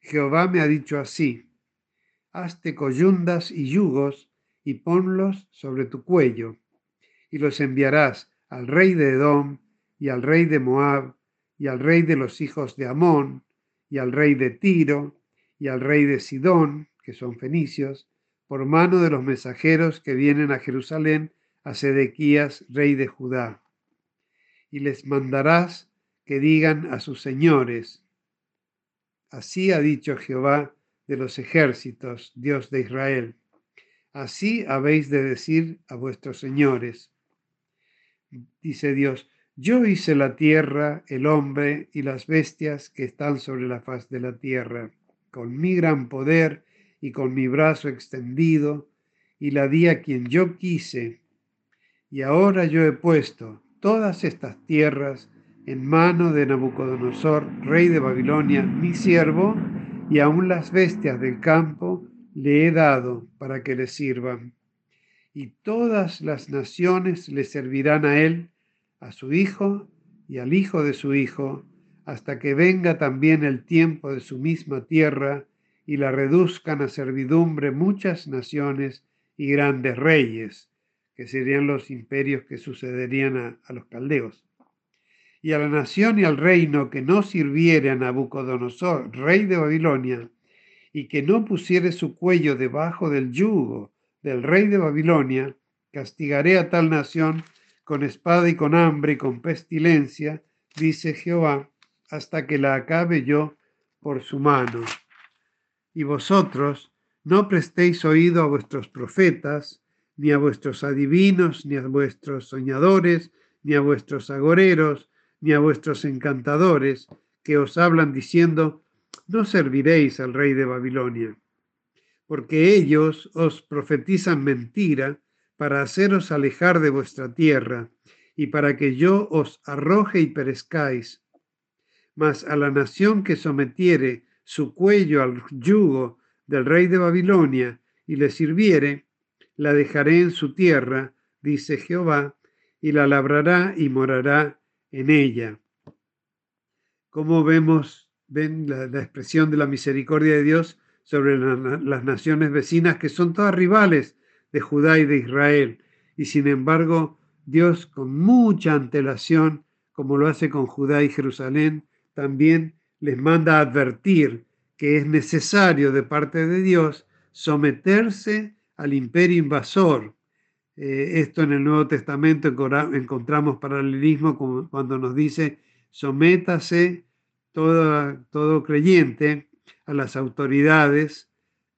Speaker 1: Jehová me ha dicho así, hazte coyundas y yugos y ponlos sobre tu cuello, y los enviarás al rey de Edom y al rey de Moab y al rey de los hijos de Amón, y al rey de Tiro, y al rey de Sidón, que son fenicios, por mano de los mensajeros que vienen a Jerusalén a Sedequías, rey de Judá. Y les mandarás que digan a sus señores, así ha dicho Jehová de los ejércitos, Dios de Israel, así habéis de decir a vuestros señores, dice Dios, yo hice la tierra, el hombre y las bestias que están sobre la faz de la tierra, con mi gran poder y con mi brazo extendido, y la di a quien yo quise. Y ahora yo he puesto todas estas tierras en mano de Nabucodonosor, rey de Babilonia, mi siervo, y aun las bestias del campo le he dado para que le sirvan. Y todas las naciones le servirán a él, a su hijo y al hijo de su hijo, hasta que venga también el tiempo de su misma tierra, y la reduzcan a servidumbre muchas naciones y grandes reyes, que serían los imperios que sucederían a, los caldeos. Y a la nación y al reino que no sirviere a Nabucodonosor, rey de Babilonia, y que no pusiere su cuello debajo del yugo del rey de Babilonia, castigaré a tal nación con espada y con hambre y con pestilencia, dice Jehová, hasta que la acabe yo por su mano. Y vosotros no prestéis oído a vuestros profetas, ni a vuestros adivinos, ni a vuestros soñadores, ni a vuestros agoreros, ni a vuestros encantadores, que os hablan diciendo, no serviréis al rey de Babilonia, porque ellos os profetizan mentira para haceros alejar de vuestra tierra y para que yo os arroje y perezcáis. Mas a la nación que sometiere su cuello al yugo del rey de Babilonia y le sirviere, la dejaré en su tierra, dice Jehová, y la labrará y morará en ella. Como vemos, ven la, expresión de la misericordia de Dios sobre las naciones vecinas que son todas rivales de Judá y de Israel. Y sin embargo, Dios con mucha antelación, como lo hace con Judá y Jerusalén, también les manda advertir que es necesario de parte de Dios someterse al imperio invasor. Eh, esto en el Nuevo Testamento encontramos paralelismo cuando nos dice, sométase todo, todo creyente a las autoridades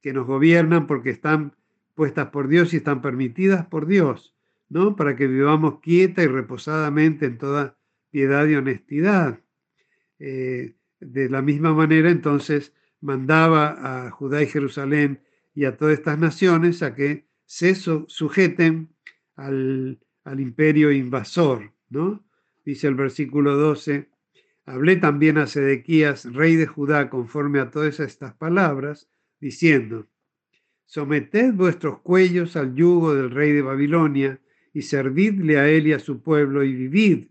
Speaker 1: que nos gobiernan porque están puestas por Dios y están permitidas por Dios, ¿no? Para que vivamos quieta y reposadamente en toda piedad y honestidad. Eh, de la misma manera, entonces, mandaba a Judá y Jerusalén y a todas estas naciones a que se sujeten al, al imperio invasor, ¿no? Dice el versículo 12, hablé también a Sedequías, rey de Judá, conforme a todas estas palabras, diciendo, someted vuestros cuellos al yugo del rey de Babilonia y servidle a él y a su pueblo y vivid.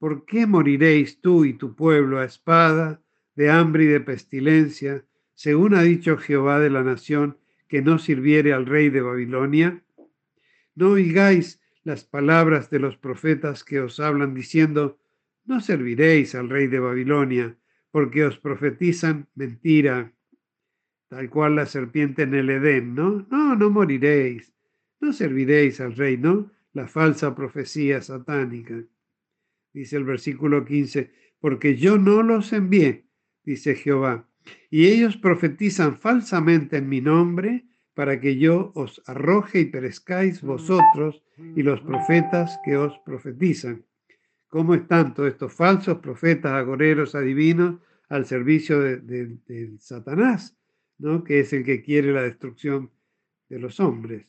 Speaker 1: ¿Por qué moriréis tú y tu pueblo a espada, de hambre y de pestilencia, según ha dicho Jehová de la nación que no sirviere al rey de Babilonia? No oigáis las palabras de los profetas que os hablan diciendo, no serviréis al rey de Babilonia, porque os profetizan mentira, tal cual la serpiente en el Edén, ¿no? No, no moriréis, no serviréis al rey, ¿no? La falsa profecía satánica. Dice el versículo 15, porque yo no los envié, dice Jehová, y ellos profetizan falsamente en mi nombre para que yo os arroje y perezcáis vosotros y los profetas que os profetizan. ¿Cómo están todos estos falsos profetas, agoreros, adivinos al servicio de, Satanás, ¿no? que es el que quiere la destrucción de los hombres?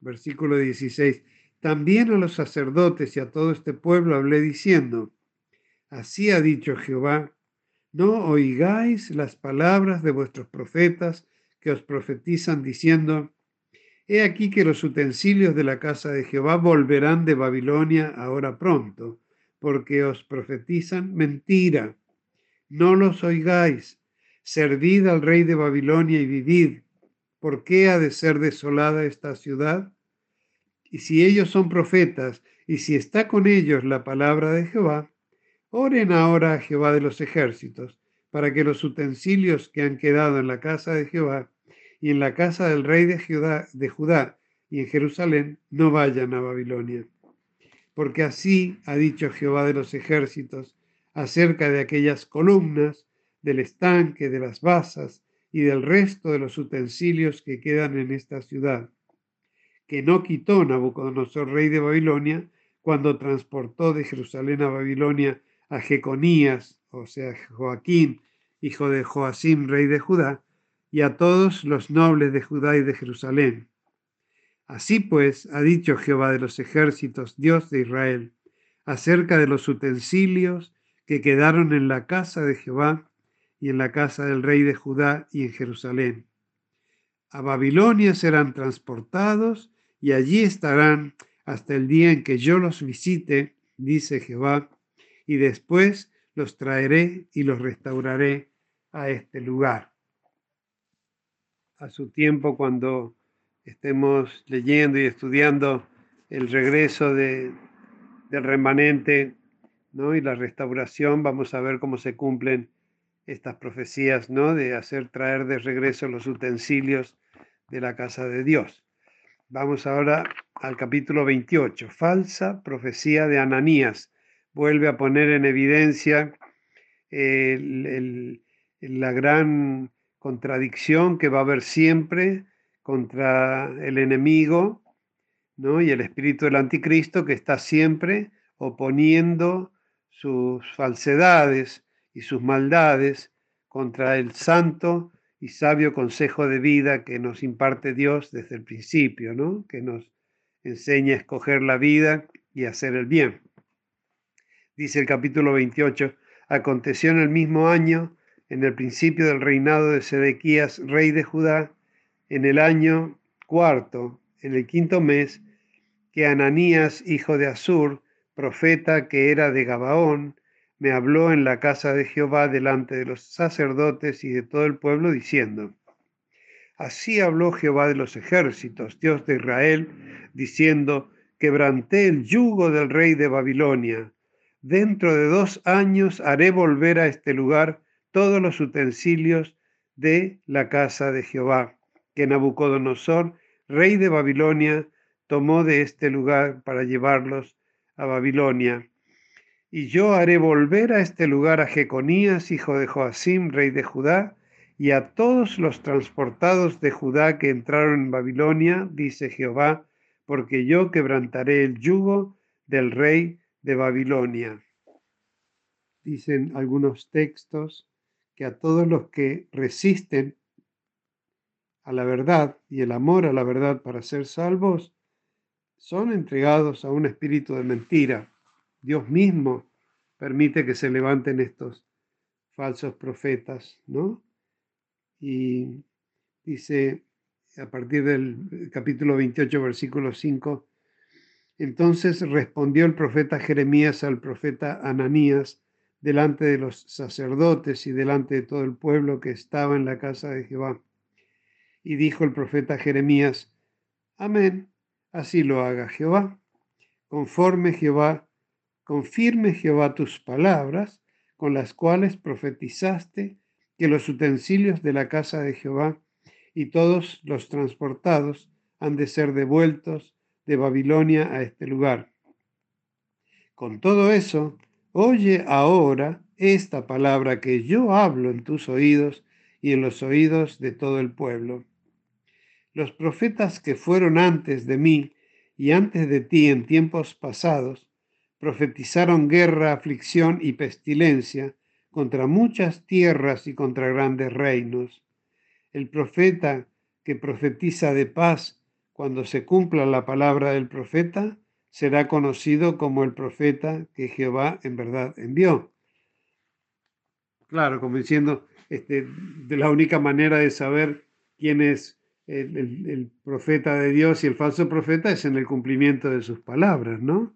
Speaker 1: Versículo 16. También a los sacerdotes y a todo este pueblo hablé diciendo, así ha dicho Jehová, no oigáis las palabras de vuestros profetas que os profetizan diciendo, He aquí que los utensilios de la casa de Jehová volverán de Babilonia ahora pronto, porque os profetizan mentira. No los oigáis. Servid al rey de Babilonia y vivid. ¿Por qué ha de ser desolada esta ciudad? Y si ellos son profetas, y si está con ellos la palabra de Jehová, Oren ahora a Jehová de los ejércitos, para que los utensilios que han quedado en la casa de Jehová y en la casa del rey de Judá, de Judá y en Jerusalén no vayan a Babilonia. Porque así ha dicho Jehová de los ejércitos acerca de aquellas columnas, del estanque, de las basas y del resto de los utensilios que quedan en esta ciudad, que no quitó Nabucodonosor, rey de Babilonia, cuando transportó de Jerusalén a Babilonia a Jeconías, o sea, Joaquín, hijo de Joacim, rey de Judá, y a todos los nobles de Judá y de Jerusalén. Así pues, ha dicho Jehová de los ejércitos, Dios de Israel, acerca de los utensilios que quedaron en la casa de Jehová y en la casa del rey de Judá y en Jerusalén. A Babilonia serán transportados y allí estarán hasta el día en que yo los visite, dice Jehová, y después los traeré y los restauraré a este lugar. A su tiempo, cuando estemos leyendo y estudiando el regreso de, del remanente ¿no? y la restauración, vamos a ver cómo se cumplen estas profecías ¿no? de hacer traer de regreso los utensilios de la casa de Dios. Vamos ahora al capítulo 28, falsa profecía de Ananías. Vuelve a poner en evidencia la gran contradicción que va a haber siempre contra el enemigo ¿no? y el espíritu del anticristo que está siempre oponiendo sus falsedades y sus maldades contra el santo y sabio consejo de vida que nos imparte Dios desde el principio, ¿no? que nos enseña a escoger la vida y hacer el bien. Dice el capítulo 28, aconteció en el mismo año, en el principio del reinado de Sedequías, rey de Judá, en el año cuarto, en el quinto mes, que Ananías, hijo de Asur, profeta que era de Gabaón, me habló en la casa de Jehová delante de los sacerdotes y de todo el pueblo, diciendo, Así habló Jehová de los ejércitos, Dios de Israel, diciendo, quebranté el yugo del rey de Babilonia. Dentro de dos años haré volver a este lugar todos los utensilios de la casa de Jehová, que Nabucodonosor, rey de Babilonia, tomó de este lugar para llevarlos a Babilonia y yo haré volver a este lugar a Jeconías, hijo de Joacim, rey de Judá, y a todos los transportados de Judá que entraron en Babilonia, dice Jehová, porque yo quebrantaré el yugo del rey de Babilonia. Dicen algunos textos que a todos los que resisten a la verdad y el amor a la verdad para ser salvos, son entregados a un espíritu de mentira Dios mismo permite que se levanten estos falsos profetas, ¿no? Y dice a partir del capítulo 28, versículo 5, entonces respondió el profeta Jeremías al profeta Ananías delante de los sacerdotes y delante de todo el pueblo que estaba en la casa de Jehová. Y dijo el profeta Jeremías, Amén, así lo haga Jehová, conforme Jehová confirme Jehová tus palabras, con las cuales profetizaste que los utensilios de la casa de Jehová y todos los transportados han de ser devueltos de Babilonia a este lugar. Con todo eso, oye ahora esta palabra que yo hablo en tus oídos y en los oídos de todo el pueblo. Los profetas que fueron antes de mí y antes de ti en tiempos pasados profetizaron guerra, aflicción y pestilencia contra muchas tierras y contra grandes reinos. El profeta que profetiza de paz cuando se cumpla la palabra del profeta, será conocido como el profeta que Jehová en verdad envió. Claro, como diciendo, este, de la única manera de saber quién es el, el profeta de Dios y el falso profeta es en el cumplimiento de sus palabras, ¿no?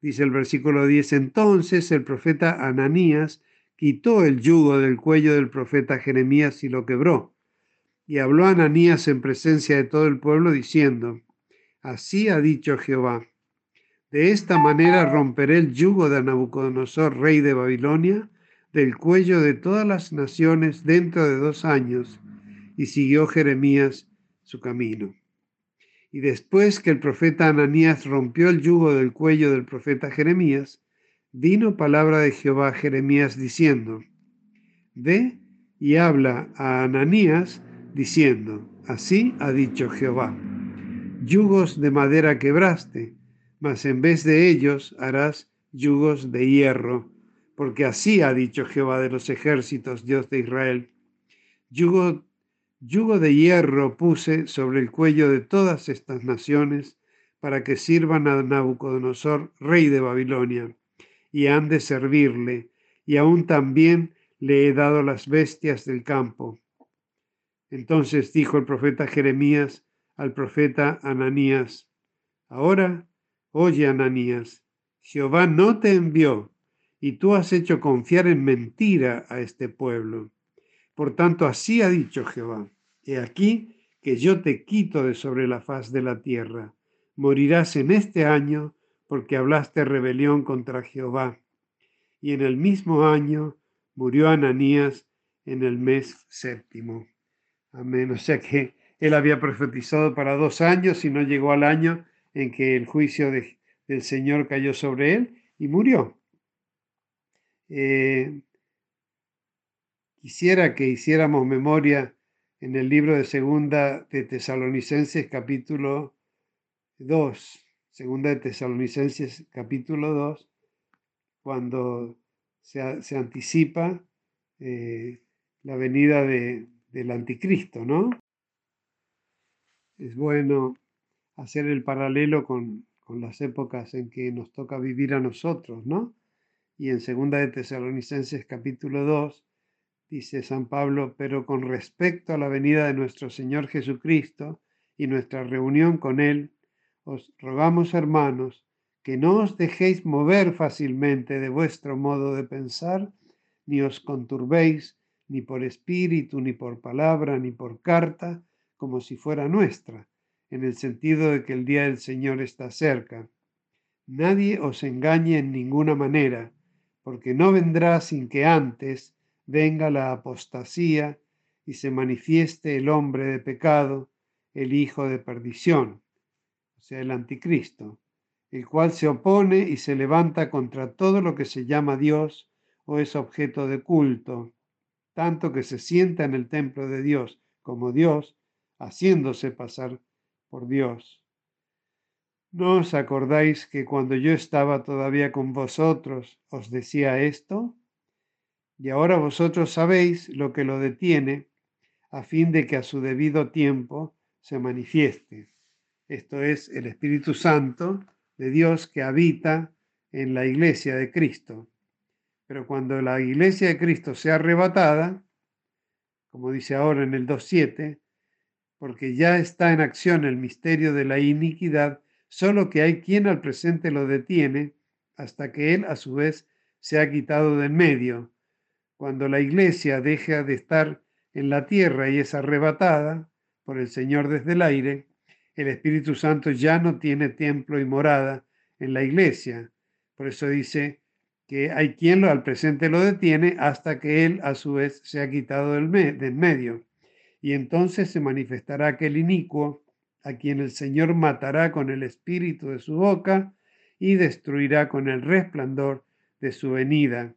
Speaker 1: Dice el versículo 10, entonces el profeta Ananías quitó el yugo del cuello del profeta Jeremías y lo quebró. Y habló Ananías en presencia de todo el pueblo diciendo, así ha dicho Jehová, de esta manera romperé el yugo de Nabucodonosor, rey de Babilonia, del cuello de todas las naciones dentro de dos años, y siguió Jeremías su camino. Y después que el profeta Ananías rompió el yugo del cuello del profeta Jeremías, vino palabra de Jehová a Jeremías diciendo, Ve y habla a Ananías diciendo, Así ha dicho Jehová, yugos de madera quebraste, mas en vez de ellos harás yugos de hierro, porque así ha dicho Jehová de los ejércitos, Dios de Israel. Yugo, yugo de hierro puse sobre el cuello de todas estas naciones, para que sirvan a Nabucodonosor, rey de Babilonia, y han de servirle, y aún también le he dado las bestias del campo. Entonces dijo el profeta Jeremías al profeta Ananías, Ahora, oye Ananías, Jehová no te envió, y tú has hecho confiar en mentira a este pueblo. Por tanto, así ha dicho Jehová, he aquí que yo te quito de sobre la faz de la tierra. Morirás en este año porque hablaste rebelión contra Jehová. Y en el mismo año murió Ananías en el mes séptimo. Amén. O sea que él había profetizado para dos años y no llegó al año en que el juicio del Señor cayó sobre él y murió. Eh, quisiera que hiciéramos memoria en el libro de Segunda de Tesalonicenses capítulo 2, Segunda de Tesalonicenses capítulo 2, cuando se, se anticipa eh, la venida de, del anticristo, ¿no? Es bueno hacer el paralelo con, con las épocas en que nos toca vivir a nosotros, ¿no? Y en Segunda de Tesalonicenses capítulo 2 dice San Pablo, pero con respecto a la venida de nuestro Señor Jesucristo y nuestra reunión con Él, os rogamos, hermanos, que no os dejéis mover fácilmente de vuestro modo de pensar, ni os conturbéis ni por espíritu, ni por palabra, ni por carta, como si fuera nuestra, en el sentido de que el día del Señor está cerca. Nadie os engañe en ninguna manera, porque no vendrá sin que antes venga la apostasía y se manifieste el hombre de pecado, el hijo de perdición, o sea, el anticristo, el cual se opone y se levanta contra todo lo que se llama Dios o es objeto de culto tanto que se sienta en el templo de Dios como Dios, haciéndose pasar por Dios. ¿No os acordáis que cuando yo estaba todavía con vosotros os decía esto? Y ahora vosotros sabéis lo que lo detiene, a fin de que a su debido tiempo se manifieste. Esto es el Espíritu Santo de Dios que habita en la iglesia de Cristo. Pero cuando la iglesia de Cristo sea arrebatada, como dice ahora en el 2.7, porque ya está en acción el misterio de la iniquidad, solo que hay quien al presente lo detiene hasta que él a su vez se ha quitado de en medio. Cuando la iglesia deja de estar en la tierra y es arrebatada por el Señor desde el aire, el Espíritu Santo ya no tiene templo y morada en la iglesia. Por eso dice, que hay quien lo, al presente lo detiene hasta que él a su vez se ha quitado del, medio. Y entonces se manifestará aquel inicuo a quien el Señor matará con el espíritu de su boca y destruirá con el resplandor de su venida.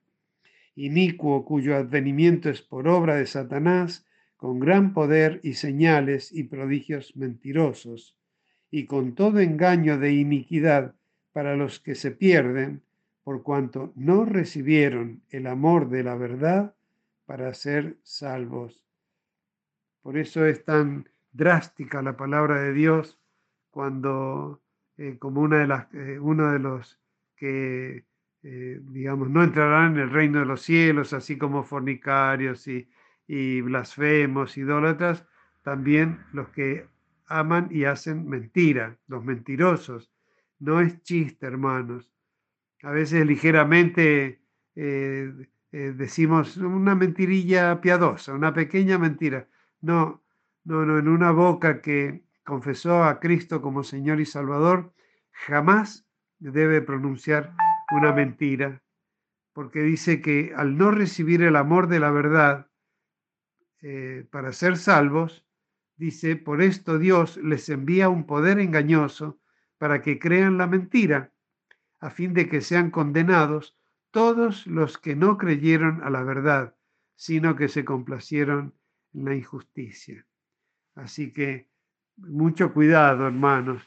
Speaker 1: Inicuo cuyo advenimiento es por obra de Satanás, con gran poder y señales y prodigios mentirosos, y con todo engaño de iniquidad para los que se pierden, por cuanto no recibieron el amor de la verdad para ser salvos. Por eso es tan drástica la palabra de Dios cuando, eh, como una de las, eh, uno de los que, eh, digamos, no entrarán en el reino de los cielos, así como fornicarios y, y blasfemos, idólatras, también los que aman y hacen mentira, los mentirosos. No es chiste, hermanos a veces ligeramente eh, eh, decimos una mentirilla piadosa, una pequeña mentira. No, no, no, en una boca que confesó a Cristo como Señor y Salvador, jamás debe pronunciar una mentira, porque dice que al no recibir el amor de la verdad, eh, para ser salvos, dice, por esto Dios les envía un poder engañoso para que crean la mentira, a fin de que sean condenados todos los que no creyeron a la verdad, sino que se complacieron en la injusticia. Así que mucho cuidado, hermanos,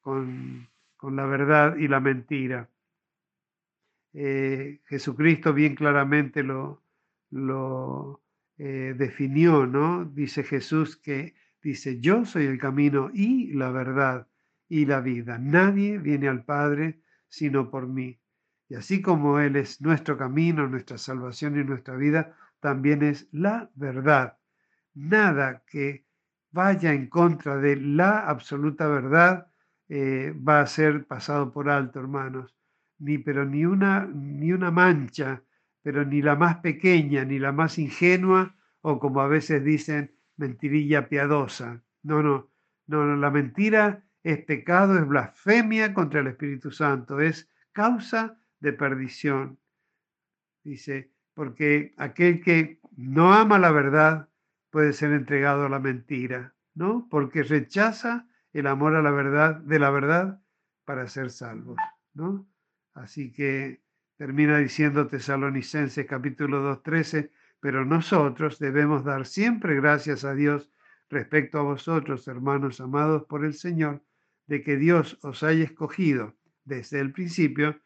Speaker 1: con, la verdad y la mentira. Eh, Jesucristo bien claramente lo, lo eh, definió, ¿no? Dice Jesús que dice, yo soy el camino y la verdad y la vida. Nadie viene al Padre sino por mí. Y así como Él es nuestro camino, nuestra salvación y nuestra vida, también es la verdad. Nada que vaya en contra de la absoluta verdad eh, va a ser pasado por alto, hermanos. Ni, pero ni una, ni una mancha, pero ni la más pequeña, ni la más ingenua, o como a veces dicen, mentirilla piadosa. No, no, no, no, la mentira es pecado, es blasfemia contra el Espíritu Santo, es causa de perdición. Dice, porque aquel que no ama la verdad puede ser entregado a la mentira, ¿no? Porque rechaza el amor a la verdad, de la verdad, para ser salvos, ¿no? Así que termina diciendo Tesalonicenses capítulo 2, 13, pero nosotros debemos dar siempre gracias a Dios respecto a vosotros, hermanos amados por el Señor, de que Dios os haya escogido desde el principio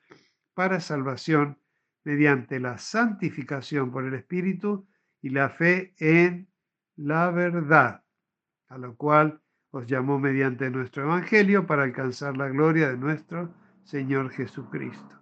Speaker 1: para salvación mediante la santificación por el Espíritu y la fe en la verdad, a lo cual os llamó mediante nuestro Evangelio para alcanzar la gloria de nuestro Señor Jesucristo.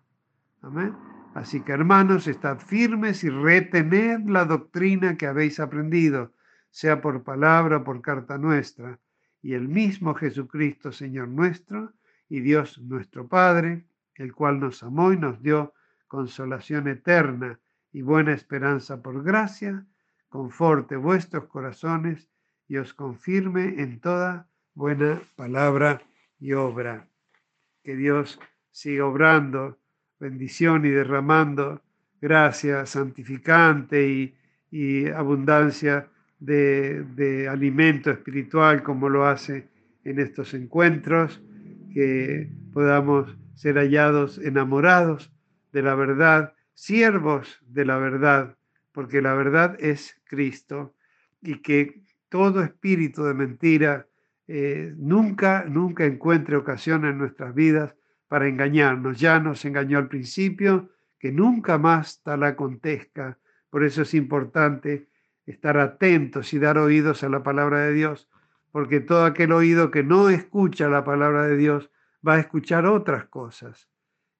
Speaker 1: Amén. Así que hermanos, estad firmes y retened la doctrina que habéis aprendido, sea por palabra o por carta nuestra, y el mismo Jesucristo, Señor nuestro, y Dios nuestro Padre, el cual nos amó y nos dio consolación eterna y buena esperanza por gracia, conforte vuestros corazones y os confirme en toda buena palabra y obra. Que Dios siga obrando bendición y derramando gracia santificante y, abundancia de, de alimento espiritual como lo hace en estos encuentros, que podamos ser hallados enamorados de la verdad, siervos de la verdad, porque la verdad es Cristo y que todo espíritu de mentira eh, nunca, nunca encuentre ocasión en nuestras vidas para engañarnos. Ya nos engañó al principio, que nunca más tal acontezca. Por eso es importante estar atentos y dar oídos a la palabra de Dios, porque todo aquel oído que no escucha la palabra de Dios va a escuchar otras cosas.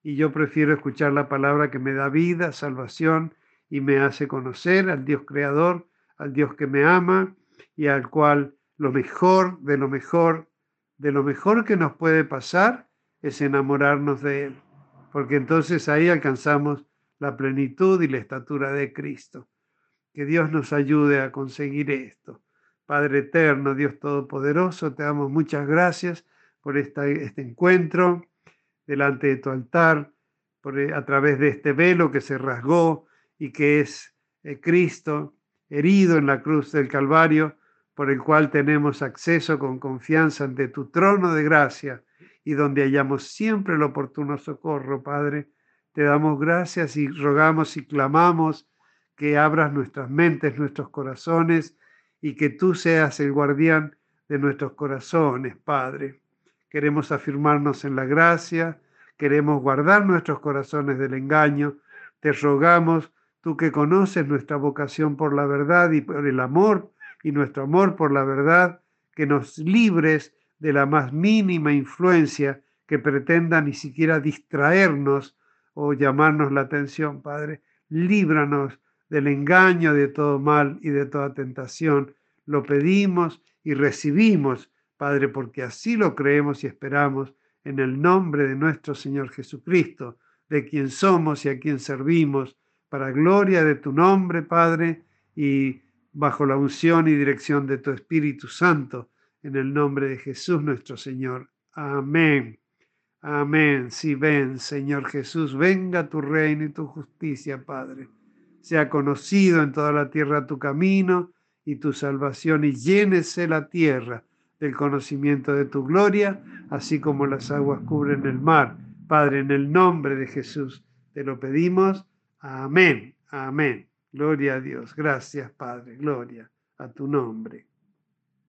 Speaker 1: Y yo prefiero escuchar la palabra que me da vida, salvación y me hace conocer al Dios creador, al Dios que me ama y al cual lo mejor de lo mejor, de lo mejor que nos puede pasar es enamorarnos de Él, porque entonces ahí alcanzamos la plenitud y la estatura de Cristo. Que Dios nos ayude a conseguir esto. Padre eterno, Dios Todopoderoso, te damos muchas gracias por este encuentro delante de tu altar, por, eh, a través de este velo que se rasgó y que es eh, Cristo herido en la cruz del Calvario, por el cual tenemos acceso con confianza ante tu trono de gracia y donde hallamos siempre el oportuno socorro, Padre. Te damos gracias y rogamos y clamamos que abras nuestras mentes, nuestros corazones y que tú seas el guardián de nuestros corazones, Padre. Queremos afirmarnos en la gracia, queremos guardar nuestros corazones del engaño. Te rogamos, tú que conoces nuestra vocación por la verdad y por el amor y nuestro amor por la verdad, que nos libres de la más mínima influencia que pretenda ni siquiera distraernos o llamarnos la atención, Padre. Líbranos del engaño, de todo mal y de toda tentación. Lo pedimos y recibimos Padre, porque así lo creemos y esperamos en el nombre de nuestro Señor Jesucristo, de quien somos y a quien servimos, para gloria de tu nombre, Padre, y bajo la unción y dirección de tu Espíritu Santo, en el nombre de Jesús nuestro Señor. Amén. Amén. Si ven, Señor Jesús, venga tu reino y tu justicia, Padre. Sea conocido en toda la tierra tu camino y tu salvación y llénese la tierra del conocimiento de tu gloria, así como las aguas cubren el mar. Padre, en el nombre de Jesús te lo pedimos. Amén, amén. Gloria a Dios. Gracias, Padre. Gloria a tu nombre.